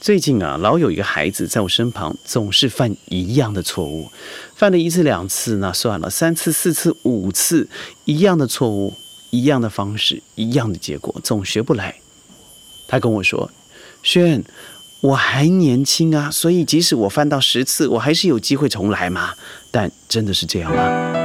最近啊，老有一个孩子在我身旁，总是犯一样的错误，犯了一次两次那算了，三次四次五次，一样的错误，一样的方式，一样的结果，总学不来。他跟我说：“轩，我还年轻啊，所以即使我犯到十次，我还是有机会重来嘛。”但真的是这样吗？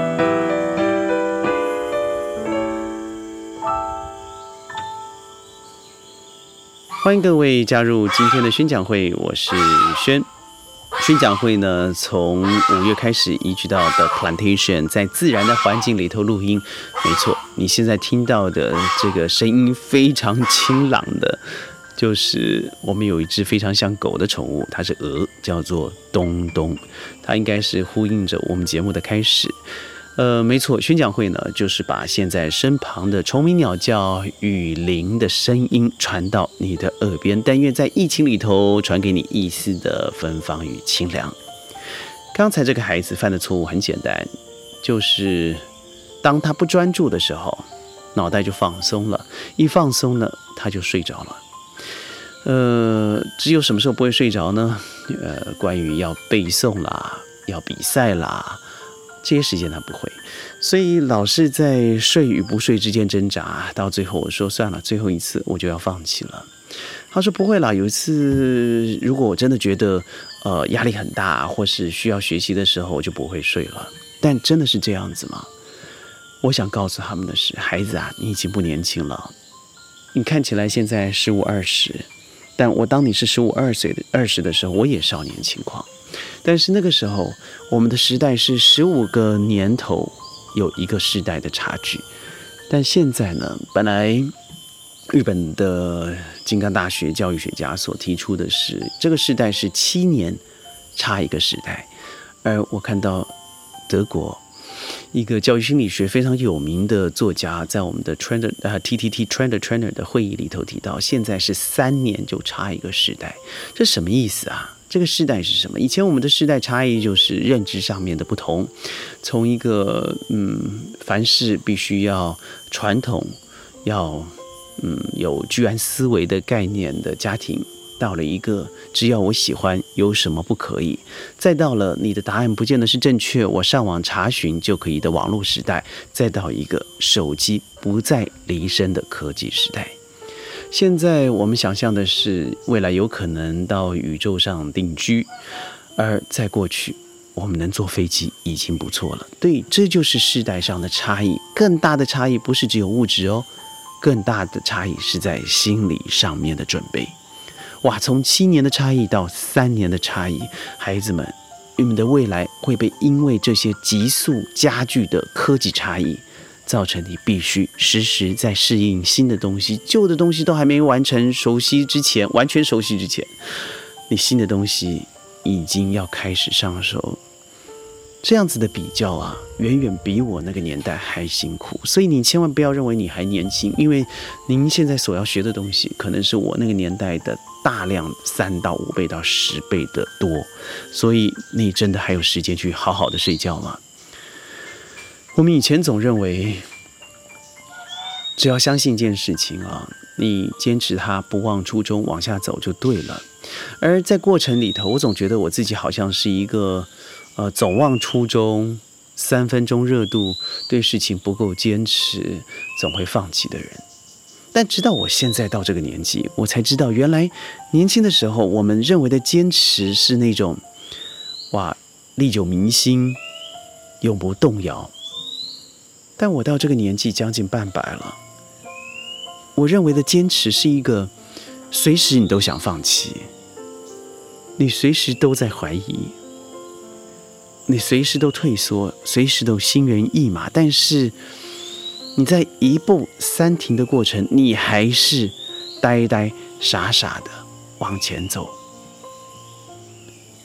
欢迎各位加入今天的宣讲会，我是轩。宣讲会呢，从五月开始移居到 The Plantation，在自然的环境里头录音。没错，你现在听到的这个声音非常清朗的，就是我们有一只非常像狗的宠物，它是鹅，叫做东东。它应该是呼应着我们节目的开始。呃，没错，宣讲会呢，就是把现在身旁的虫鸣鸟叫、雨林的声音传到你的耳边，但愿在疫情里头传给你一丝的芬芳与清凉。刚才这个孩子犯的错误很简单，就是当他不专注的时候，脑袋就放松了，一放松呢，他就睡着了。呃，只有什么时候不会睡着呢？呃，关于要背诵啦，要比赛啦。这些时间他不会，所以老是在睡与不睡之间挣扎。到最后我说算了，最后一次我就要放弃了。他说不会啦，有一次如果我真的觉得呃压力很大，或是需要学习的时候，我就不会睡了。但真的是这样子吗？我想告诉他们的是，孩子啊，你已经不年轻了。你看起来现在十五二十，但我当你是十五二岁的二十的时候，我也少年轻狂。但是那个时候，我们的时代是十五个年头有一个时代的差距。但现在呢，本来日本的金刚大学教育学家所提出的是，这个时代是七年差一个时代。而我看到德国一个教育心理学非常有名的作家，在我们的 Trainer 啊 T T T Trainer Trainer 的会议里头提到，现在是三年就差一个时代，这什么意思啊？这个世代是什么？以前我们的世代差异就是认知上面的不同，从一个嗯，凡事必须要传统，要嗯有居安思危的概念的家庭，到了一个只要我喜欢，有什么不可以？再到了你的答案不见得是正确，我上网查询就可以的网络时代，再到一个手机不再离身的科技时代。现在我们想象的是未来有可能到宇宙上定居，而在过去，我们能坐飞机已经不错了。对，这就是世代上的差异。更大的差异不是只有物质哦，更大的差异是在心理上面的准备。哇，从七年的差异到三年的差异，孩子们，你们的未来会被因为这些急速加剧的科技差异。造成你必须时时在适应新的东西，旧的东西都还没完成熟悉之前，完全熟悉之前，你新的东西已经要开始上手。这样子的比较啊，远远比我那个年代还辛苦。所以你千万不要认为你还年轻，因为您现在所要学的东西，可能是我那个年代的大量三到五倍到十倍的多。所以你真的还有时间去好好的睡觉吗？我们以前总认为，只要相信一件事情啊，你坚持它，不忘初衷，往下走就对了。而在过程里头，我总觉得我自己好像是一个，呃，总忘初衷、三分钟热度、对事情不够坚持、总会放弃的人。但直到我现在到这个年纪，我才知道，原来年轻的时候，我们认为的坚持是那种，哇，历久弥新，永不动摇。但我到这个年纪将近半百了，我认为的坚持是一个随时你都想放弃，你随时都在怀疑，你随时都退缩，随时都心猿意马。但是你在一步三停的过程，你还是呆呆傻傻的往前走。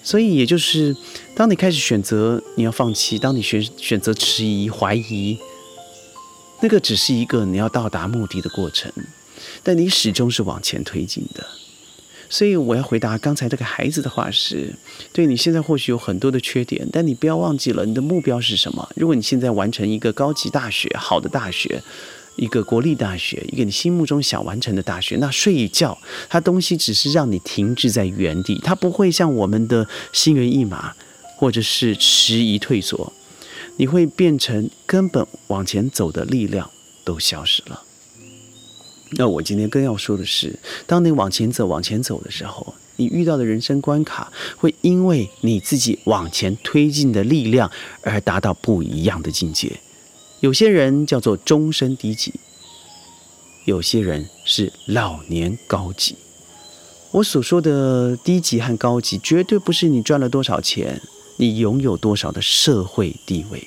所以，也就是当你开始选择你要放弃，当你选选择迟疑怀疑。那个只是一个你要到达目的的过程，但你始终是往前推进的。所以我要回答刚才这个孩子的话是：对你现在或许有很多的缺点，但你不要忘记了你的目标是什么。如果你现在完成一个高级大学、好的大学，一个国立大学，一个你心目中想完成的大学，那睡一觉，它东西只是让你停滞在原地，它不会像我们的心猿意马，或者是迟疑退缩，你会变成根本往前走的力量都消失了。那我今天更要说的是，当你往前走、往前走的时候，你遇到的人生关卡，会因为你自己往前推进的力量而达到不一样的境界。有些人叫做终身低级，有些人是老年高级。我所说的低级和高级，绝对不是你赚了多少钱，你拥有多少的社会地位。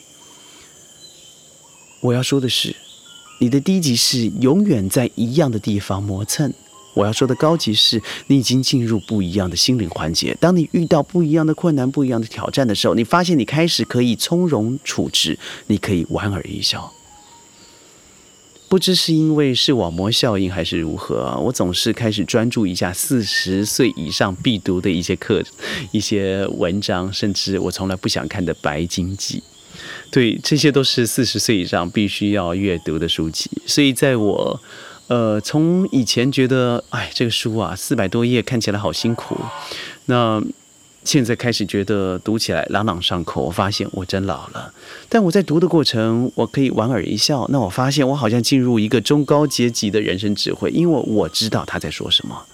我要说的是。你的低级是永远在一样的地方磨蹭，我要说的高级是你已经进入不一样的心灵环节。当你遇到不一样的困难、不一样的挑战的时候，你发现你开始可以从容处置，你可以莞尔一笑。不知是因为视网膜效应还是如何，我总是开始专注一下四十岁以上必读的一些课、一些文章，甚至我从来不想看的白金记。对，这些都是四十岁以上必须要阅读的书籍。所以，在我，呃，从以前觉得，哎，这个书啊，四百多页看起来好辛苦，那现在开始觉得读起来朗朗上口。我发现我真老了，但我在读的过程，我可以莞尔一笑。那我发现我好像进入一个中高阶级的人生智慧，因为我知道他在说什么。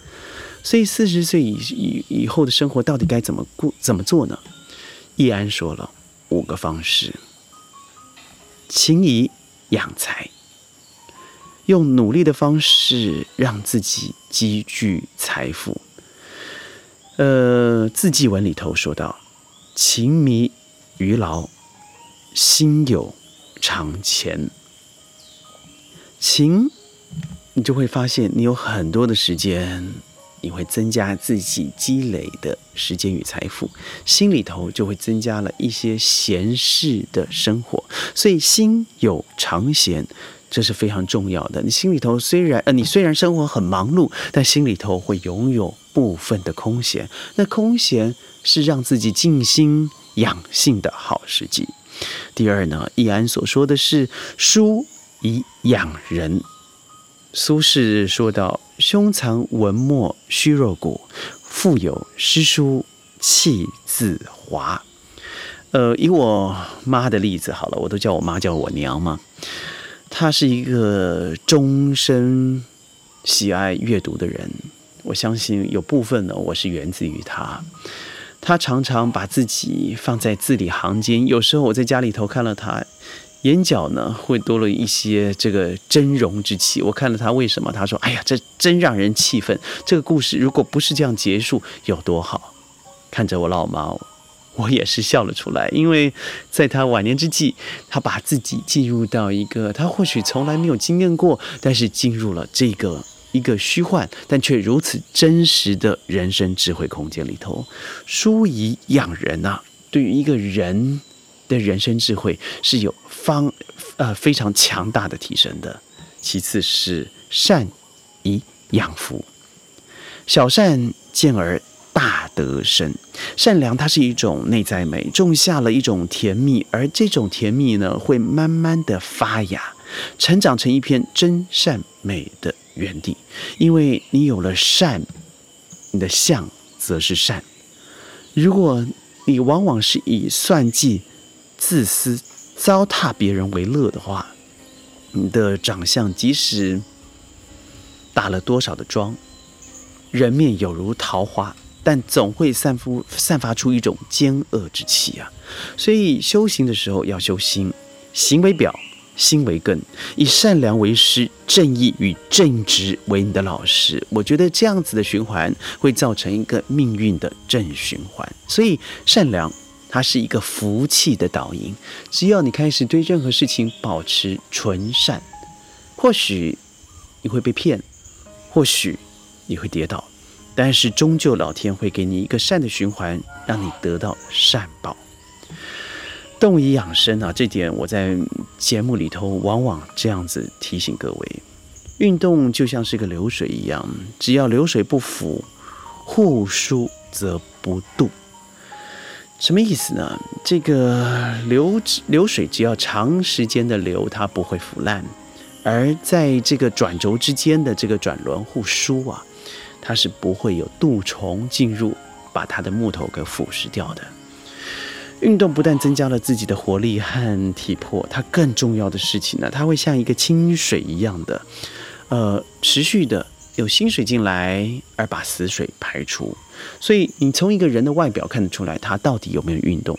所以，四十岁以以以后的生活到底该怎么过、怎么做呢？易安说了五个方式。勤以养财，用努力的方式让自己积聚财富。呃，字迹文里头说到：“勤弥于劳，心有长钱。”勤，你就会发现你有很多的时间。你会增加自己积累的时间与财富，心里头就会增加了一些闲适的生活，所以心有常闲，这是非常重要的。你心里头虽然呃，你虽然生活很忙碌，但心里头会拥有部分的空闲。那空闲是让自己静心养性的好时机。第二呢，易安所说的是书以养人。苏轼说道：“胸藏文墨虚若谷，腹有诗书气自华。”呃，以我妈的例子好了，我都叫我妈叫我娘嘛。她是一个终身喜爱阅读的人，我相信有部分呢，我是源自于她。她常常把自己放在字里行间，有时候我在家里头看了她。眼角呢会多了一些这个峥嵘之气。我看了他为什么？他说：“哎呀，这真让人气愤。这个故事如果不是这样结束，有多好？”看着我老妈，我也是笑了出来。因为在他晚年之际，他把自己进入到一个他或许从来没有经验过，但是进入了这个一个虚幻但却如此真实的人生智慧空间里头。书以养人呐，对于一个人。的人生智慧是有方呃非常强大的提升的。其次是善以养福，小善见而大德生。善良它是一种内在美，种下了一种甜蜜，而这种甜蜜呢，会慢慢的发芽，成长成一片真善美的园地。因为你有了善，你的相则是善。如果你往往是以算计。自私、糟蹋别人为乐的话，你的长相即使打了多少的妆，人面有如桃花，但总会散发散发出一种奸恶之气啊！所以修行的时候要修心，行为表，心为根，以善良为师，正义与正直为你的老师。我觉得这样子的循环会造成一个命运的正循环。所以善良。它是一个福气的导引，只要你开始对任何事情保持纯善，或许你会被骗，或许你会跌倒，但是终究老天会给你一个善的循环，让你得到善报。动以养生啊，这点我在节目里头往往这样子提醒各位：运动就像是个流水一样，只要流水不腐，户疏则不渡。什么意思呢？这个流流水只要长时间的流，它不会腐烂；而在这个转轴之间的这个转轮互梳啊，它是不会有蠹虫进入，把它的木头给腐蚀掉的。运动不但增加了自己的活力和体魄，它更重要的事情呢，它会像一个清水一样的，呃，持续的有新水进来，而把死水排出。所以你从一个人的外表看得出来，他到底有没有运动。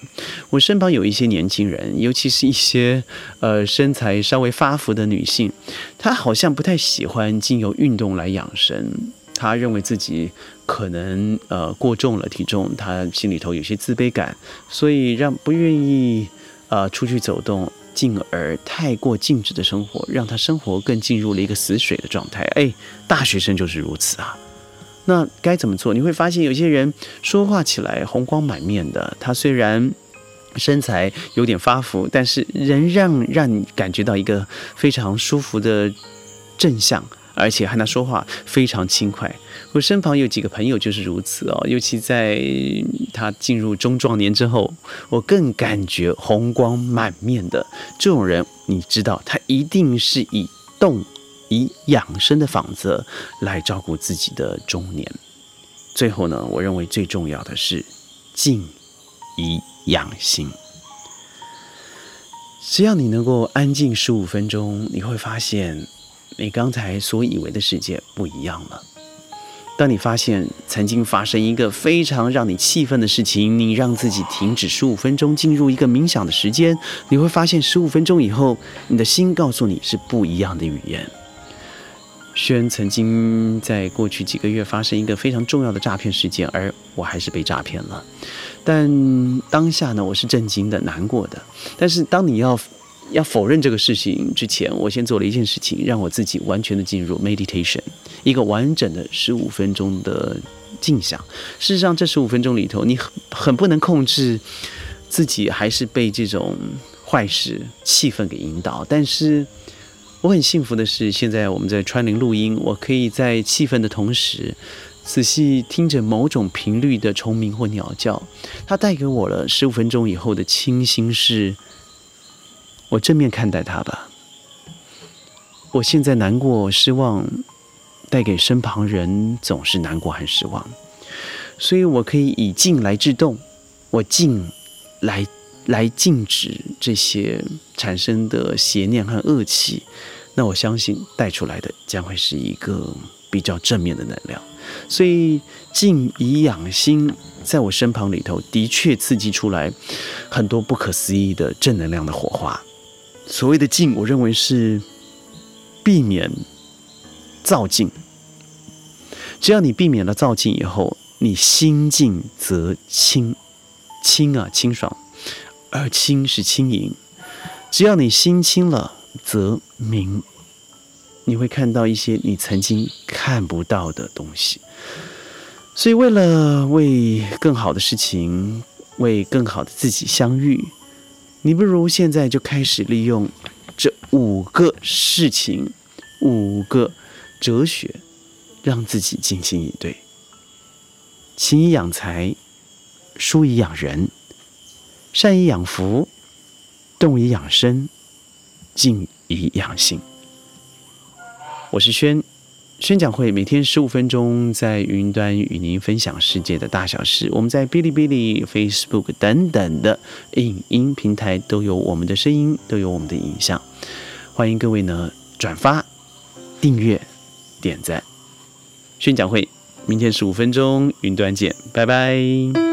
我身旁有一些年轻人，尤其是一些呃身材稍微发福的女性，她好像不太喜欢经由运动来养生。她认为自己可能呃过重了体重，她心里头有些自卑感，所以让不愿意呃出去走动，进而太过静止的生活，让他生活更进入了一个死水的状态。哎，大学生就是如此啊。那该怎么做？你会发现有些人说话起来红光满面的，他虽然身材有点发福，但是仍让让你感觉到一个非常舒服的正向，而且和他说话非常轻快。我身旁有几个朋友就是如此哦，尤其在他进入中壮年之后，我更感觉红光满面的这种人，你知道他一定是以动。以养生的法则来照顾自己的中年。最后呢，我认为最重要的是静以养心。只要你能够安静十五分钟，你会发现你刚才所以为的世界不一样了。当你发现曾经发生一个非常让你气愤的事情，你让自己停止十五分钟，进入一个冥想的时间，你会发现十五分钟以后，你的心告诉你是不一样的语言。轩曾经在过去几个月发生一个非常重要的诈骗事件，而我还是被诈骗了。但当下呢，我是震惊的、难过的。但是当你要要否认这个事情之前，我先做了一件事情，让我自己完全的进入 meditation，一个完整的十五分钟的静想。事实上，这十五分钟里头，你很很不能控制自己，还是被这种坏事、气氛给引导。但是。我很幸福的是，现在我们在川林录音，我可以在气氛的同时，仔细听着某种频率的虫鸣或鸟叫，它带给我了十五分钟以后的清新。是，我正面看待它吧。我现在难过、失望，带给身旁人总是难过和失望，所以我可以以静来制动，我静来。来禁止这些产生的邪念和恶气，那我相信带出来的将会是一个比较正面的能量。所以静以养心，在我身旁里头，的确刺激出来很多不可思议的正能量的火花。所谓的静，我认为是避免躁进。只要你避免了躁进以后，你心静则清，清啊，清爽。而清是轻盈，只要你心清了，则明。你会看到一些你曾经看不到的东西。所以，为了为更好的事情，为更好的自己相遇，你不如现在就开始利用这五个事情、五个哲学，让自己静心以对。勤以养财，疏以养人。善以养福，动以养生，静以养性。我是轩，宣讲会每天十五分钟，在云端与您分享世界的大小事。我们在哔哩哔哩、Facebook 等等的影音平台都有我们的声音，都有我们的影像。欢迎各位呢转发、订阅、点赞。宣讲会明天十五分钟，云端见，拜拜。